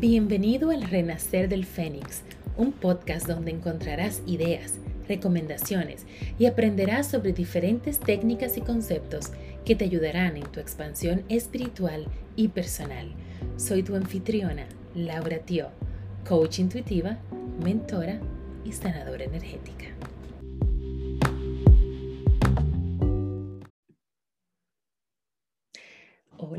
Bienvenido al Renacer del Fénix, un podcast donde encontrarás ideas, recomendaciones y aprenderás sobre diferentes técnicas y conceptos que te ayudarán en tu expansión espiritual y personal. Soy tu anfitriona, Laura Tio, coach intuitiva, mentora y sanadora energética.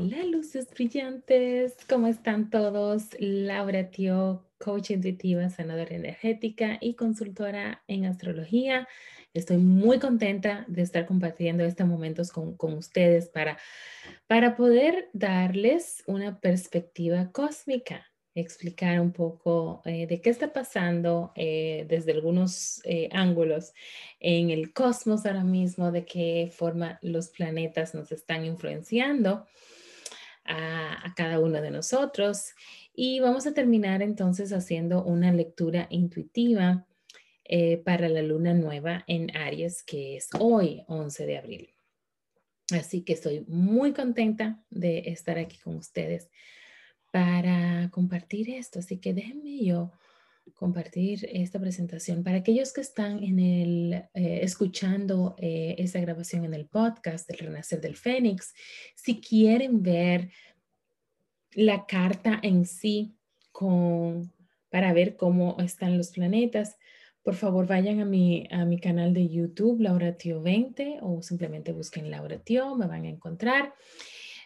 Hola luces brillantes, ¿cómo están todos? Laura Tio, coach intuitiva, sanadora energética y consultora en astrología. Estoy muy contenta de estar compartiendo estos momentos con, ustedes para, para poder darles una perspectiva cósmica, explicar un poco eh, de qué está pasando eh, desde algunos eh, ángulos en el cosmos ahora mismo, de qué forma los planetas nos están influenciando a, cada uno de nosotros. Y vamos a terminar entonces haciendo una lectura intuitiva eh, para la luna nueva en Aries, que es hoy, 11 de abril. Así que estoy muy contenta de estar aquí con ustedes para compartir esto. Así que déjenme yo compartir esta presentación. Para aquellos que están en el, eh, escuchando eh, esta grabación en el podcast del Renacer del Fénix, si quieren ver la carta en sí con, para ver cómo están los planetas, por favor vayan a mi, a mi canal de YouTube, Laura Tio 20, o simplemente busquen Laura Tio, me van a encontrar.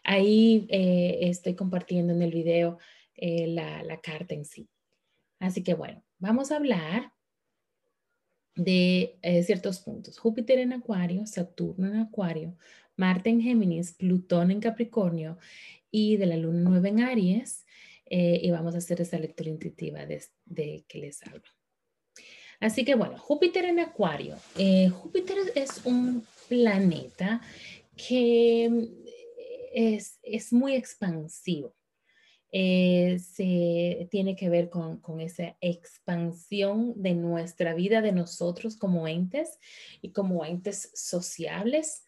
Ahí eh, estoy compartiendo en el video la, la carta en sí. Así que bueno, vamos a hablar de eh, ciertos puntos. Júpiter en Acuario, Saturno en Acuario, Marte en Géminis, Plutón en Capricornio y de la Luna nueva en Aries. Eh, y vamos a hacer esa lectura intuitiva de, que les hablo. Así que bueno, Júpiter en Acuario. Eh, Júpiter es un planeta que es, es muy expansivo. Eh, se tiene que ver con, esa expansión de nuestra vida, de nosotros como entes y como entes sociables.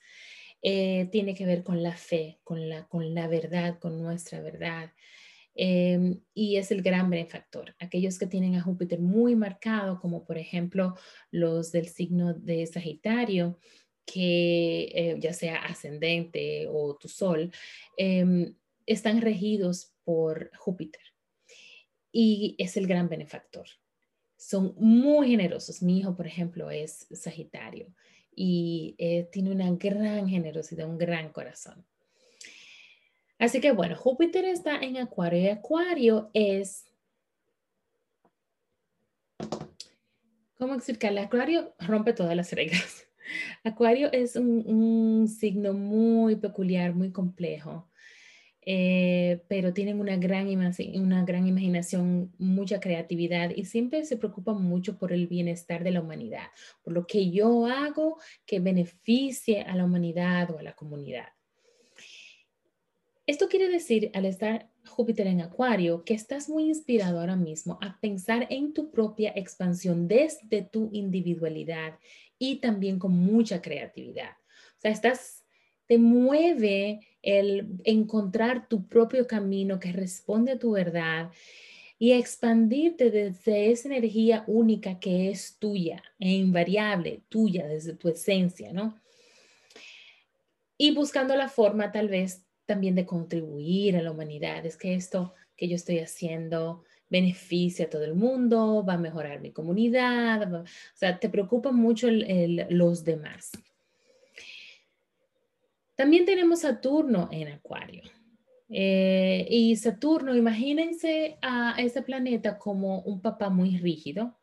Eh, tiene que ver con la fe, con la, con la verdad, con nuestra verdad. Em, y es el gran benefactor. Aquellos que tienen a Júpiter muy marcado, como por ejemplo los del signo de Sagitario, que eh, ya sea ascendente o tu sol, em, están regidos por Júpiter y es el gran benefactor. Son muy generosos. Mi hijo, por ejemplo, es Sagitario y eh, tiene una gran generosidad, un gran corazón. Así que bueno, Júpiter está en Acuario y Acuario es, ¿cómo explicarle? Acuario rompe todas las reglas. Acuario es un signo muy peculiar, muy complejo. Eh, pero tienen una gran, una gran imaginación, mucha creatividad y siempre se preocupan mucho por el bienestar de la humanidad, por lo que yo hago que beneficie a la humanidad o a la comunidad. Esto quiere decir, al estar Júpiter en Acuario, que estás muy inspirado ahora mismo a pensar en tu propia expansión desde tu individualidad y también con mucha creatividad. O sea, estás, te mueve el encontrar tu propio camino que responde a tu verdad y expandirte desde esa energía única que es tuya e invariable, tuya desde tu esencia, ¿no? Y buscando la forma tal vez también de contribuir a la humanidad. Es que esto que yo estoy haciendo beneficia a todo el mundo, va a mejorar mi comunidad, o sea, te preocupa mucho los demás. También tenemos Saturno en Acuario. Eh, y Saturno, imagínense a ese planeta como un papá muy rígido,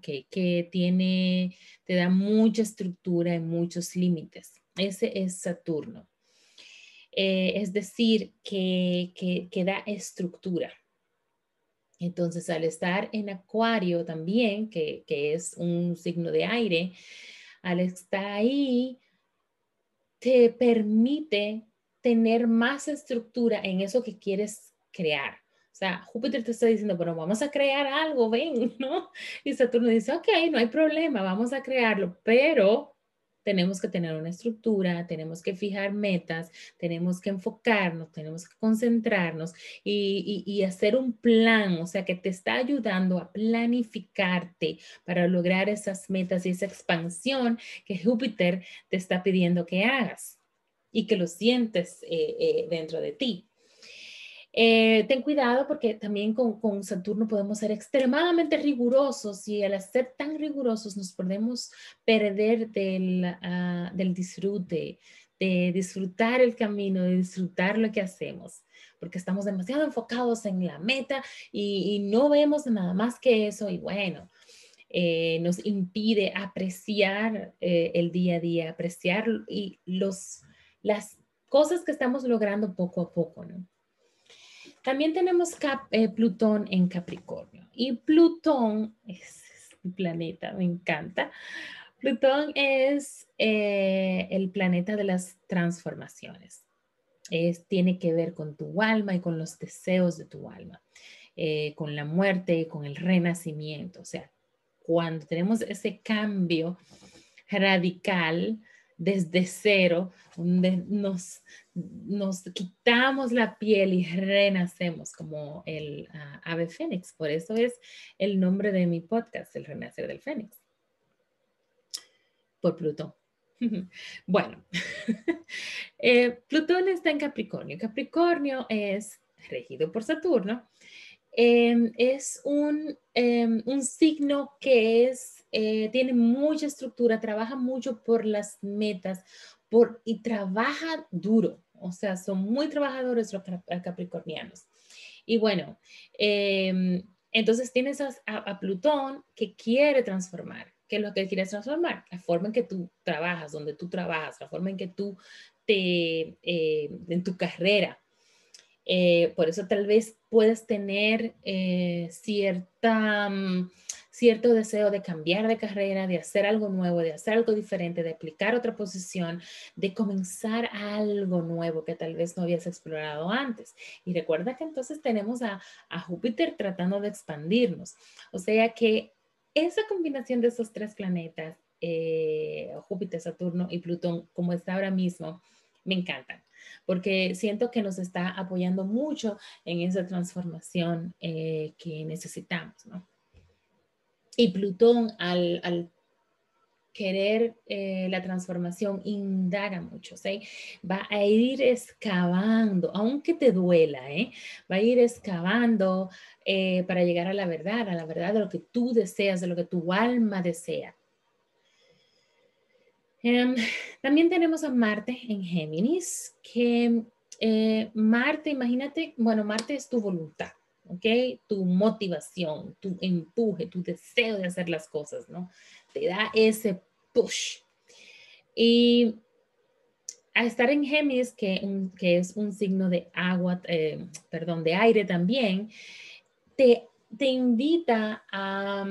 que tiene, te da mucha estructura y muchos límites. Ese es Saturno. Eh, es decir, que, que, da estructura. Entonces, al estar en Acuario también, que, que es un signo de aire, al estar ahí, te permite tener más estructura en eso que quieres crear. O sea, Júpiter te está diciendo, bueno, vamos a crear algo, ven, ¿no? Y Saturno dice, ok, no hay problema, vamos a crearlo, pero tenemos que tener una estructura, tenemos que fijar metas, tenemos que enfocarnos, tenemos que concentrarnos y, hacer un plan, o sea, que te está ayudando a planificarte para lograr esas metas y esa expansión que Júpiter te está pidiendo que hagas y que lo sientes eh, eh, dentro de ti. Eh, ten cuidado porque también con, Saturno podemos ser extremadamente rigurosos y al ser tan rigurosos nos podemos perder del, ah, del disfrute, de disfrutar el camino, de disfrutar lo que hacemos, porque estamos demasiado enfocados en la meta y, no vemos nada más que eso y bueno. Eh, nos impide apreciar eh, el día a día, apreciar y los, las cosas que estamos logrando poco a poco, ¿no? También tenemos eh, Plutón en Capricornio. Y Plutón es, mi planeta, me encanta. Plutón es eh, el planeta de las transformaciones. Es, tiene que ver con tu alma y con los deseos de tu alma, eh, con la muerte con el renacimiento. O sea, cuando tenemos ese cambio radical, desde cero, donde nos, nos quitamos la piel y renacemos como el ah, ave fénix. Por eso es el nombre de mi podcast, El Renacer del Fénix. Por Plutón. Bueno, eh, Plutón está en Capricornio. Capricornio es regido por Saturno. Em, es un, em, un signo que es eh, tiene mucha estructura, trabaja mucho por las metas por, y trabaja duro. O sea, son muy trabajadores los capricornianos. Y bueno, em, entonces tienes a, Plutón que quiere transformar. ¿Qué es lo que quieres transformar? La forma en que tú trabajas, donde tú trabajas, la forma en que tú te, eh, en tu carrera. Eh, por eso tal vez puedes tener cierta... Mm, cierto deseo de cambiar de carrera, de hacer algo nuevo, de hacer algo diferente, de aplicar otra posición, de comenzar algo nuevo que tal vez no habías explorado antes. Y recuerda que entonces tenemos a, Júpiter tratando de expandirnos. O sea que esa combinación de esos tres planetas, eh, Júpiter, Saturno y Plutón, como está ahora mismo, me encantan porque siento que nos está apoyando mucho en esa transformación eh, que necesitamos, ¿no? Y Plutón al, querer eh, la transformación indaga mucho, ¿sí? va a ir excavando, aunque te duela, ¿eh? va a ir excavando eh, para llegar a la verdad, a la verdad de lo que tú deseas, de lo que tu alma desea. Em, también tenemos a Marte en Géminis, que Marte, imagínate, bueno, Marte es tu voluntad. ¿Ok? Tu motivación, tu empuje, tu deseo de hacer las cosas, ¿no? Te da ese push. Y a estar en Géminis, que, es un signo de agua, eh, perdón, de aire también, te, te invita a,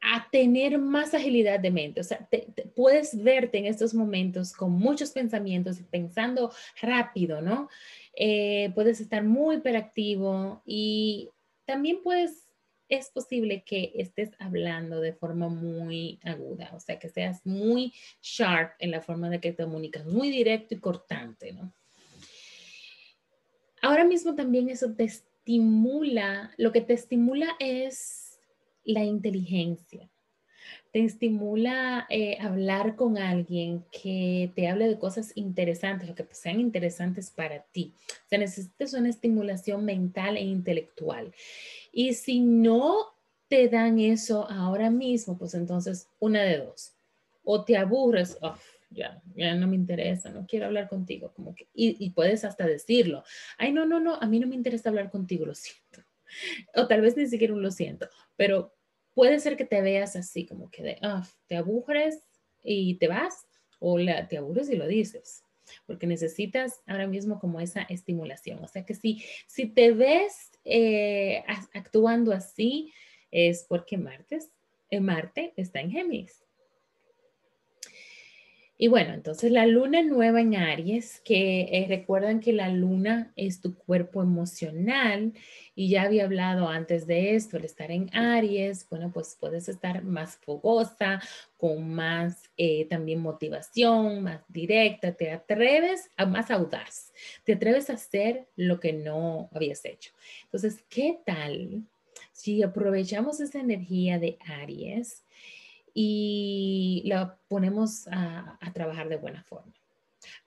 a tener más agilidad de mente. O sea, puedes verte en estos momentos con muchos pensamientos y pensando rápido, ¿no? Eh, puedes estar muy hiperactivo y también puedes, es posible que estés hablando de forma muy aguda, o sea, que seas muy sharp en la forma de que te comunicas, muy directo y cortante, ¿no? Ahora mismo también eso te estimula, lo que te estimula es la inteligencia te estimula eh, hablar con alguien que te hable de cosas interesantes o que sean interesantes para ti. O sea, necesitas una estimulación mental e intelectual. Y si no te dan eso ahora mismo, pues entonces una de dos. O te aburres, ya, ya no me interesa, no quiero hablar contigo, como que, y, y puedes hasta decirlo. Ay, no, no, no, a mí no me interesa hablar contigo, lo siento. O tal vez ni siquiera un lo siento, pero puede ser que te veas así, como que ah, te aburres y te vas, o la, te aburres y lo dices, porque necesitas ahora mismo como esa estimulación. O sea que si, si te ves eh, actuando así, es porque Martes, eh, Marte está en Géminis. Y bueno, entonces la luna nueva en Aries, que eh, recuerdan que la luna es tu cuerpo emocional y ya había hablado antes de esto, el estar en Aries, bueno, pues puedes estar más fogosa, con más eh, también motivación, más directa, te atreves a más audaz, te atreves a hacer lo que no habías hecho. Entonces, ¿qué tal si aprovechamos esa energía de Aries? Y la ponemos a, trabajar de buena forma.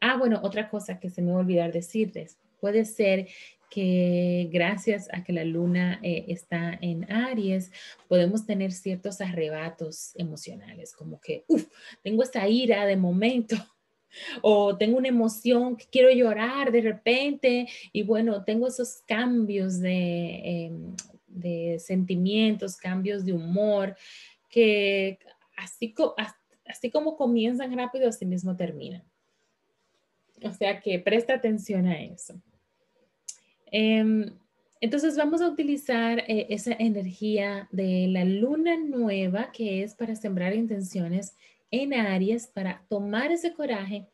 Ah, bueno, otra cosa que se me va a olvidar decirles, puede ser que gracias a que la luna eh, está en Aries, podemos tener ciertos arrebatos emocionales, como que, uff, tengo esta ira de momento, o tengo una emoción que quiero llorar de repente, y bueno, tengo esos cambios de, em, de sentimientos, cambios de humor, que así, como comienzan rápido, así mismo terminan. O sea que presta atención a eso. Em, entonces vamos a utilizar eh, esa energía de la luna nueva que es para sembrar intenciones en Aries, para tomar ese coraje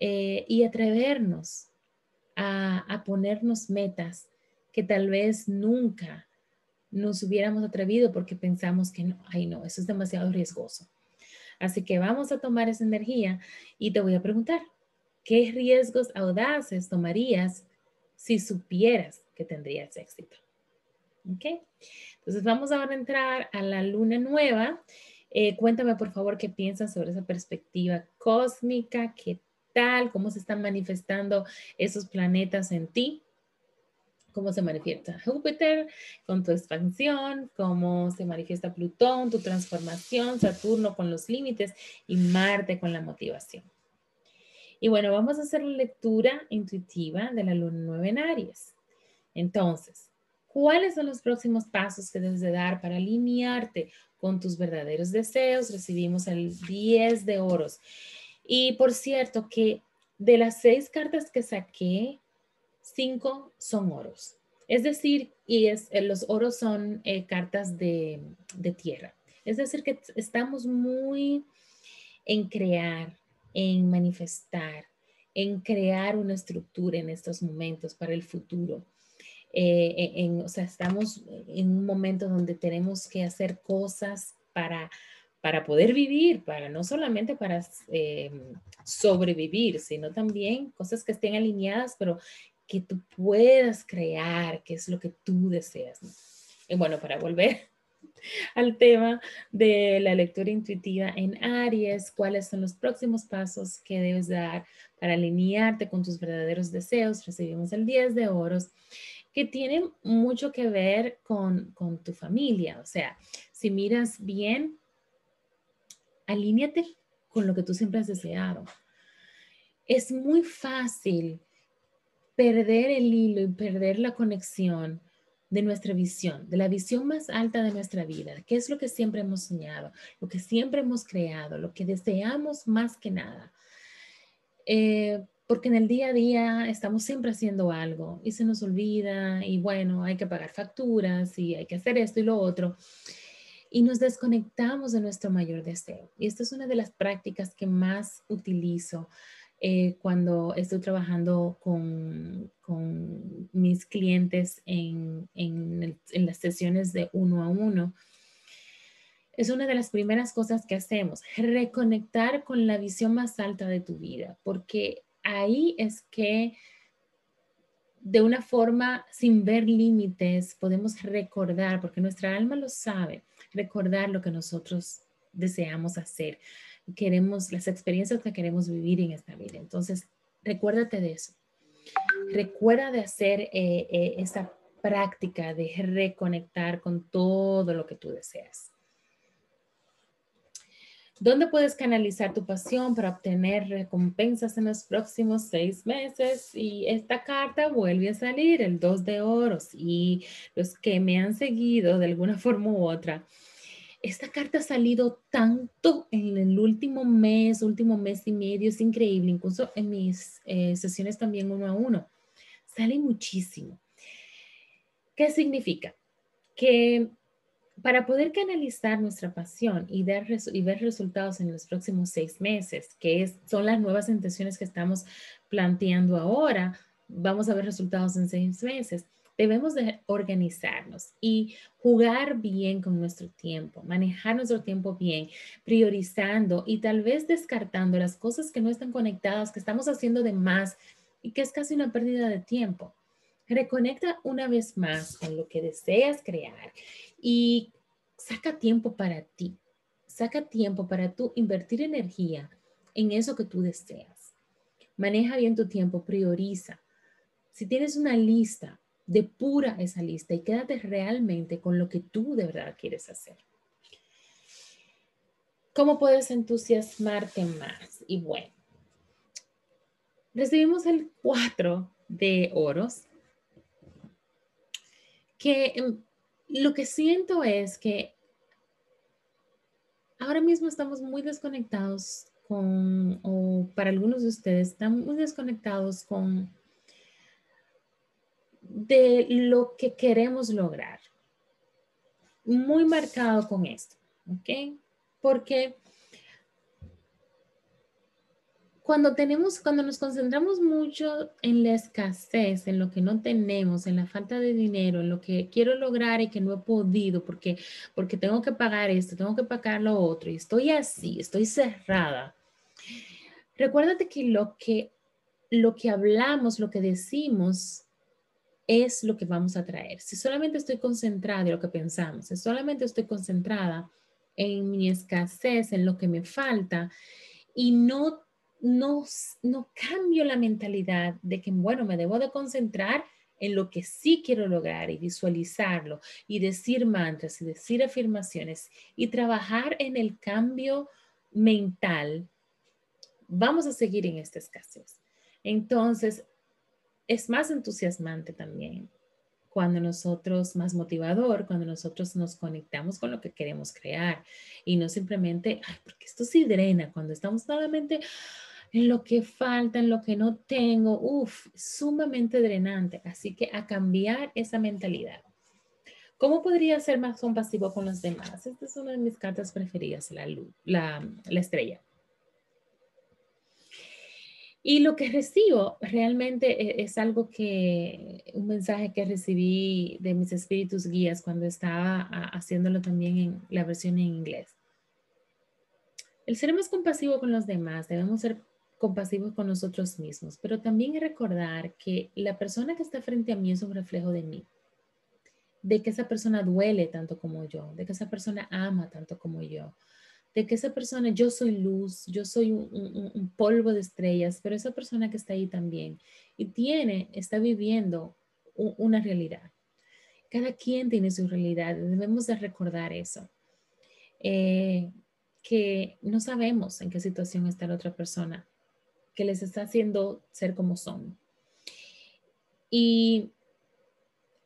eh, y atrevernos a, a, ponernos metas que tal vez nunca nos hubiéramos atrevido porque pensamos que no, ay no, eso es demasiado riesgoso. Así que vamos a tomar esa energía y te voy a preguntar, ¿qué riesgos audaces tomarías si supieras que tendrías éxito? ¿Ok? Entonces vamos a entrar a la luna nueva. Eh, cuéntame por favor qué piensas sobre esa perspectiva cósmica, qué tal, cómo se están manifestando esos planetas en ti cómo se manifiesta Júpiter con tu expansión, cómo se manifiesta Plutón, tu transformación, Saturno con los límites y Marte con la motivación. Y bueno, vamos a hacer la lectura intuitiva de la luna nueva en Aries. Entonces, ¿cuáles son los próximos pasos que debes de dar para alinearte con tus verdaderos deseos? Recibimos el 10 de oros. Y por cierto, que de las seis cartas que saqué, cinco son oros. Es decir, y es, eh, los oros son eh, cartas de, de tierra. Es decir, que estamos muy en crear, en manifestar, en crear una estructura en estos momentos para el futuro. Eh, en, o sea, estamos en un momento donde tenemos que hacer cosas para, para poder vivir, para no solamente para sobrevivir, sino también cosas que estén alineadas, pero que tú puedas crear, que es lo que tú deseas. Y bueno, para volver al tema de la lectura intuitiva en Aries, cuáles son los próximos pasos que debes dar para alinearte con tus verdaderos deseos. Recibimos el 10 de oros, que tiene mucho que ver con, con tu familia. O sea, si miras bien, alíñate con lo que tú siempre has deseado. Es muy fácil perder el hilo y perder la conexión de nuestra visión, de la visión más alta de nuestra vida, qué es lo que siempre hemos soñado, lo que siempre hemos creado, lo que deseamos más que nada. Eh, porque en el día a día estamos siempre haciendo algo y se nos olvida y bueno, hay que pagar facturas y hay que hacer esto y lo otro. Y nos desconectamos de nuestro mayor deseo. Y esta es una de las prácticas que más utilizo eh, cuando estoy trabajando con, con mis clientes en, en, en, las sesiones de uno a uno. Es una de las primeras cosas que hacemos, reconectar con la visión más alta de tu vida, porque ahí es que de una forma sin ver límites podemos recordar, porque nuestra alma lo sabe, recordar lo que nosotros deseamos hacer queremos, las experiencias que queremos vivir en esta vida. Entonces, recuérdate de eso. Recuerda de hacer eh, eh, esa práctica de reconectar con todo lo que tú deseas. ¿Dónde puedes canalizar tu pasión para obtener recompensas en los próximos seis meses? Y esta carta vuelve a salir, el dos de oros. Y los que me han seguido de alguna forma u otra, esta carta ha salido tanto en el último mes, último mes y medio, es increíble, incluso en mis eh, sesiones también uno a uno. Sale muchísimo. ¿Qué significa? Que para poder canalizar nuestra pasión y, ver resultados en los próximos seis meses, que son las nuevas intenciones que estamos planteando ahora, vamos a ver resultados en seis meses. Debemos de organizarnos y jugar bien con nuestro tiempo, manejar nuestro tiempo bien, priorizando y tal vez descartando las cosas que no están conectadas, que estamos haciendo de más y que es casi una pérdida de tiempo. Reconecta una vez más con lo que deseas crear y saca tiempo para ti. Saca tiempo para tú invertir energía en eso que tú deseas. Maneja bien tu tiempo, prioriza. Si tienes una lista, depura esa lista y quédate realmente con lo que tú de verdad quieres hacer. ¿Cómo puedes entusiasmarte más? Y bueno, recibimos el 4 de oros, que em, lo que siento es que ahora mismo estamos muy desconectados con, o para algunos de ustedes, están muy desconectados con de lo que queremos lograr. Muy marcado con esto, ¿ok? Porque cuando tenemos, cuando nos concentramos mucho en la escasez, en lo que no tenemos, en la falta de dinero, en lo que quiero lograr y que no he podido porque, porque tengo que pagar esto, tengo que pagar lo otro y estoy así, estoy cerrada. Recuérdate que lo que, lo que hablamos, lo que decimos es lo que vamos a traer. Si solamente estoy concentrada en lo que pensamos, si solamente estoy concentrada en mi escasez, en lo que me falta y no no, no cambio la mentalidad de que, bueno, me debo de concentrar en lo que sí quiero lograr y visualizarlo y decir mantras y decir afirmaciones y trabajar en el cambio mental, vamos a seguir en esta escasez. Entonces, es más entusiasmante también cuando nosotros, más motivador, cuando nosotros nos conectamos con lo que queremos crear y no simplemente, ay, porque esto sí drena, cuando estamos solamente, en lo que falta, en lo que no tengo, uff, sumamente drenante. Así que a cambiar esa mentalidad. ¿Cómo podría ser más compasivo con los demás? Esta es una de mis cartas preferidas, la, la, la estrella. Y lo que recibo realmente e, es algo que, un mensaje que recibí de mis espíritus guías cuando estaba haciéndolo también en la versión en inglés. El ser más compasivo con los demás, debemos ser compasivos con nosotros mismos, pero también recordar que la persona que está frente a mí es un reflejo de mí, de que esa persona duele tanto como yo, de que esa persona ama tanto como yo, de que esa persona, yo soy luz, yo soy un, polvo de estrellas, pero esa persona que está ahí también y tiene, está viviendo una realidad. Cada quien tiene su realidad, debemos de recordar eso. Eh, que no sabemos en qué situación está la otra persona, que les está haciendo ser como son. Y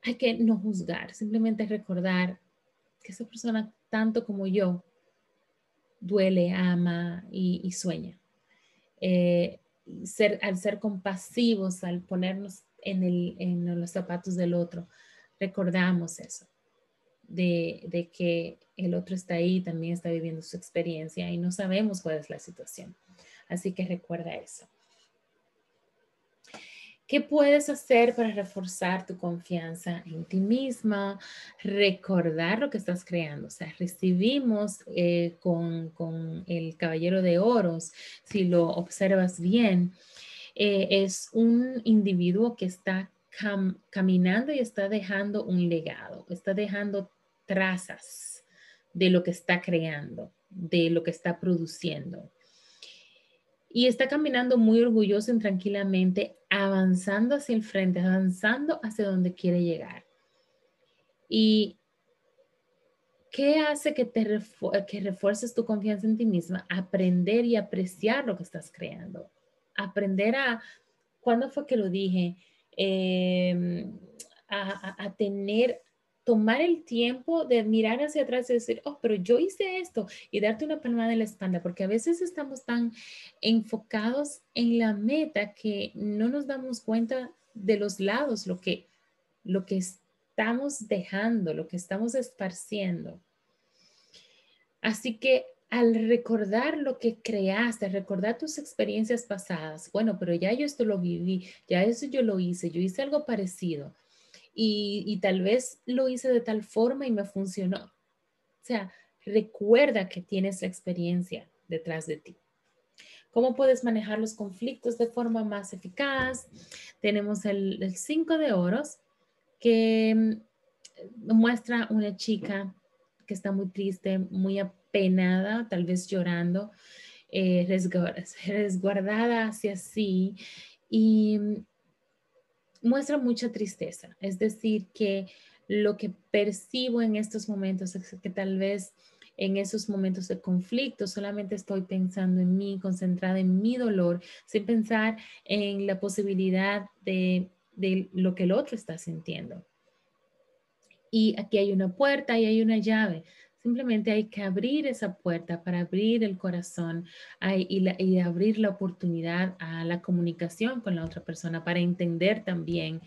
hay que no juzgar, simplemente recordar que esa persona, tanto como yo, duele, ama y, sueña. Eh, ser, al ser compasivos, al ponernos en, el, en los zapatos del otro, recordamos eso, de, de, que el otro está ahí, también está viviendo su experiencia y no sabemos cuál es la situación. Así que recuerda eso. ¿Qué puedes hacer para reforzar tu confianza en ti misma? Recordar lo que estás creando. O sea, recibimos eh, con, el caballero de oros, si lo observas bien, eh, es un individuo que está caminando y está dejando un legado, está dejando trazas de lo que está creando, de lo que está produciendo y está caminando muy orgulloso y tranquilamente, avanzando hacia el frente, avanzando hacia donde quiere llegar. ¿Y qué hace que, te que refuerces tu confianza en ti misma? Aprender y apreciar lo que estás creando. Aprender a, ¿cuándo fue que lo dije? Em, a, tener tomar el tiempo de mirar hacia atrás y decir, oh, pero yo hice esto y darte una palmada en la espalda, porque a veces estamos tan enfocados en la meta que no nos damos cuenta de los lados, lo que, lo que estamos dejando, lo que estamos esparciendo. Así que al recordar lo que creaste, recordar tus experiencias pasadas, bueno, pero ya yo esto lo viví, ya eso yo lo hice, yo hice algo parecido y, tal vez lo hice de tal forma y me funcionó. O sea, recuerda que tienes la experiencia detrás de ti. ¿Cómo puedes manejar los conflictos de forma más eficaz? Tenemos el 5 de oros que mm, muestra una chica que está muy triste, muy apenada, tal vez llorando, eh, resguardada hacia sí y mm, muestra mucha tristeza. Es decir, que lo que percibo en estos momentos es que tal vez en esos momentos de conflicto, solamente estoy pensando en mí, concentrada en mi dolor, sin pensar en la posibilidad de, lo que el otro está sintiendo. Y aquí hay una puerta y hay una llave. Simplemente hay que abrir esa puerta para abrir el corazón y, abrir la oportunidad a la comunicación con la otra persona para entender también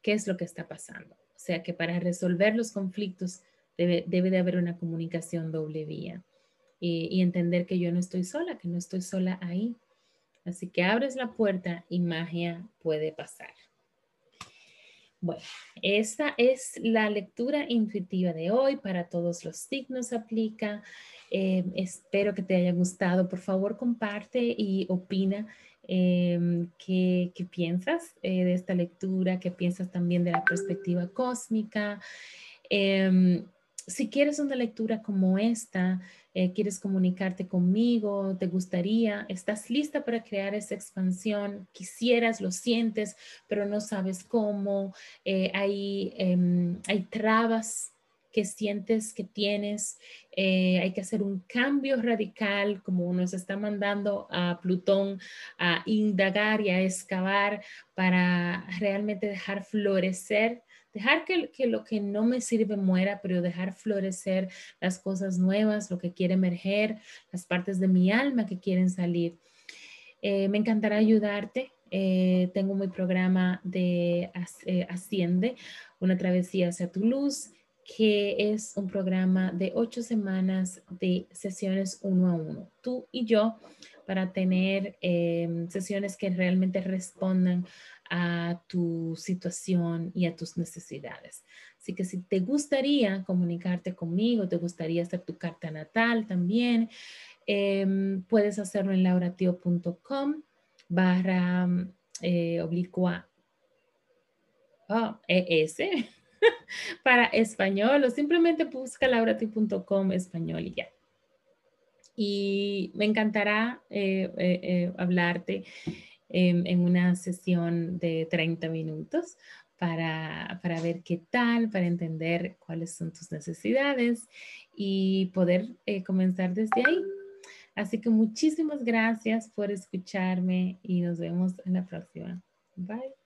qué es lo que está pasando. O sea que para resolver los conflictos Debe, de haber una comunicación doble vía y, entender que yo no estoy sola, que no estoy sola ahí. Así que abres la puerta y magia puede pasar. Bueno, esta es la lectura intuitiva de hoy. Para todos los signos aplica. Eh, espero que te haya gustado. Por favor, comparte y opina em, qué, piensas eh, de esta lectura, qué piensas también de la perspectiva cósmica. Si quieres una lectura como esta, eh, quieres comunicarte conmigo, te gustaría, estás lista para crear esa expansión, quisieras, lo sientes, pero no sabes cómo, eh, hay, em, hay trabas que sientes que tienes, eh, hay que hacer un cambio radical, como nos está mandando a Plutón a indagar y a excavar para realmente dejar florecer dejar que, lo que no me sirve muera, pero dejar florecer las cosas nuevas, lo que quiere emerger, las partes de mi alma que quieren salir. Eh, me encantará ayudarte. Eh, tengo mi programa de eh, Asciende, una travesía hacia tu luz, que es un programa de ocho semanas de sesiones uno a uno, tú y yo, para tener sesiones que realmente respondan a tu situación y a tus necesidades. Así que si te gustaría comunicarte conmigo, te gustaría hacer tu carta natal también, em, puedes hacerlo en lauratio.com barra eh, oblicua oh, ES para español o simplemente busca lauratio.com español y ya. Y me encantará eh, eh, en, una sesión de 30 minutos para, para, ver qué tal, para entender cuáles son tus necesidades y poder eh, comenzar desde ahí. Así que muchísimas gracias por escucharme y nos vemos en la próxima. Bye.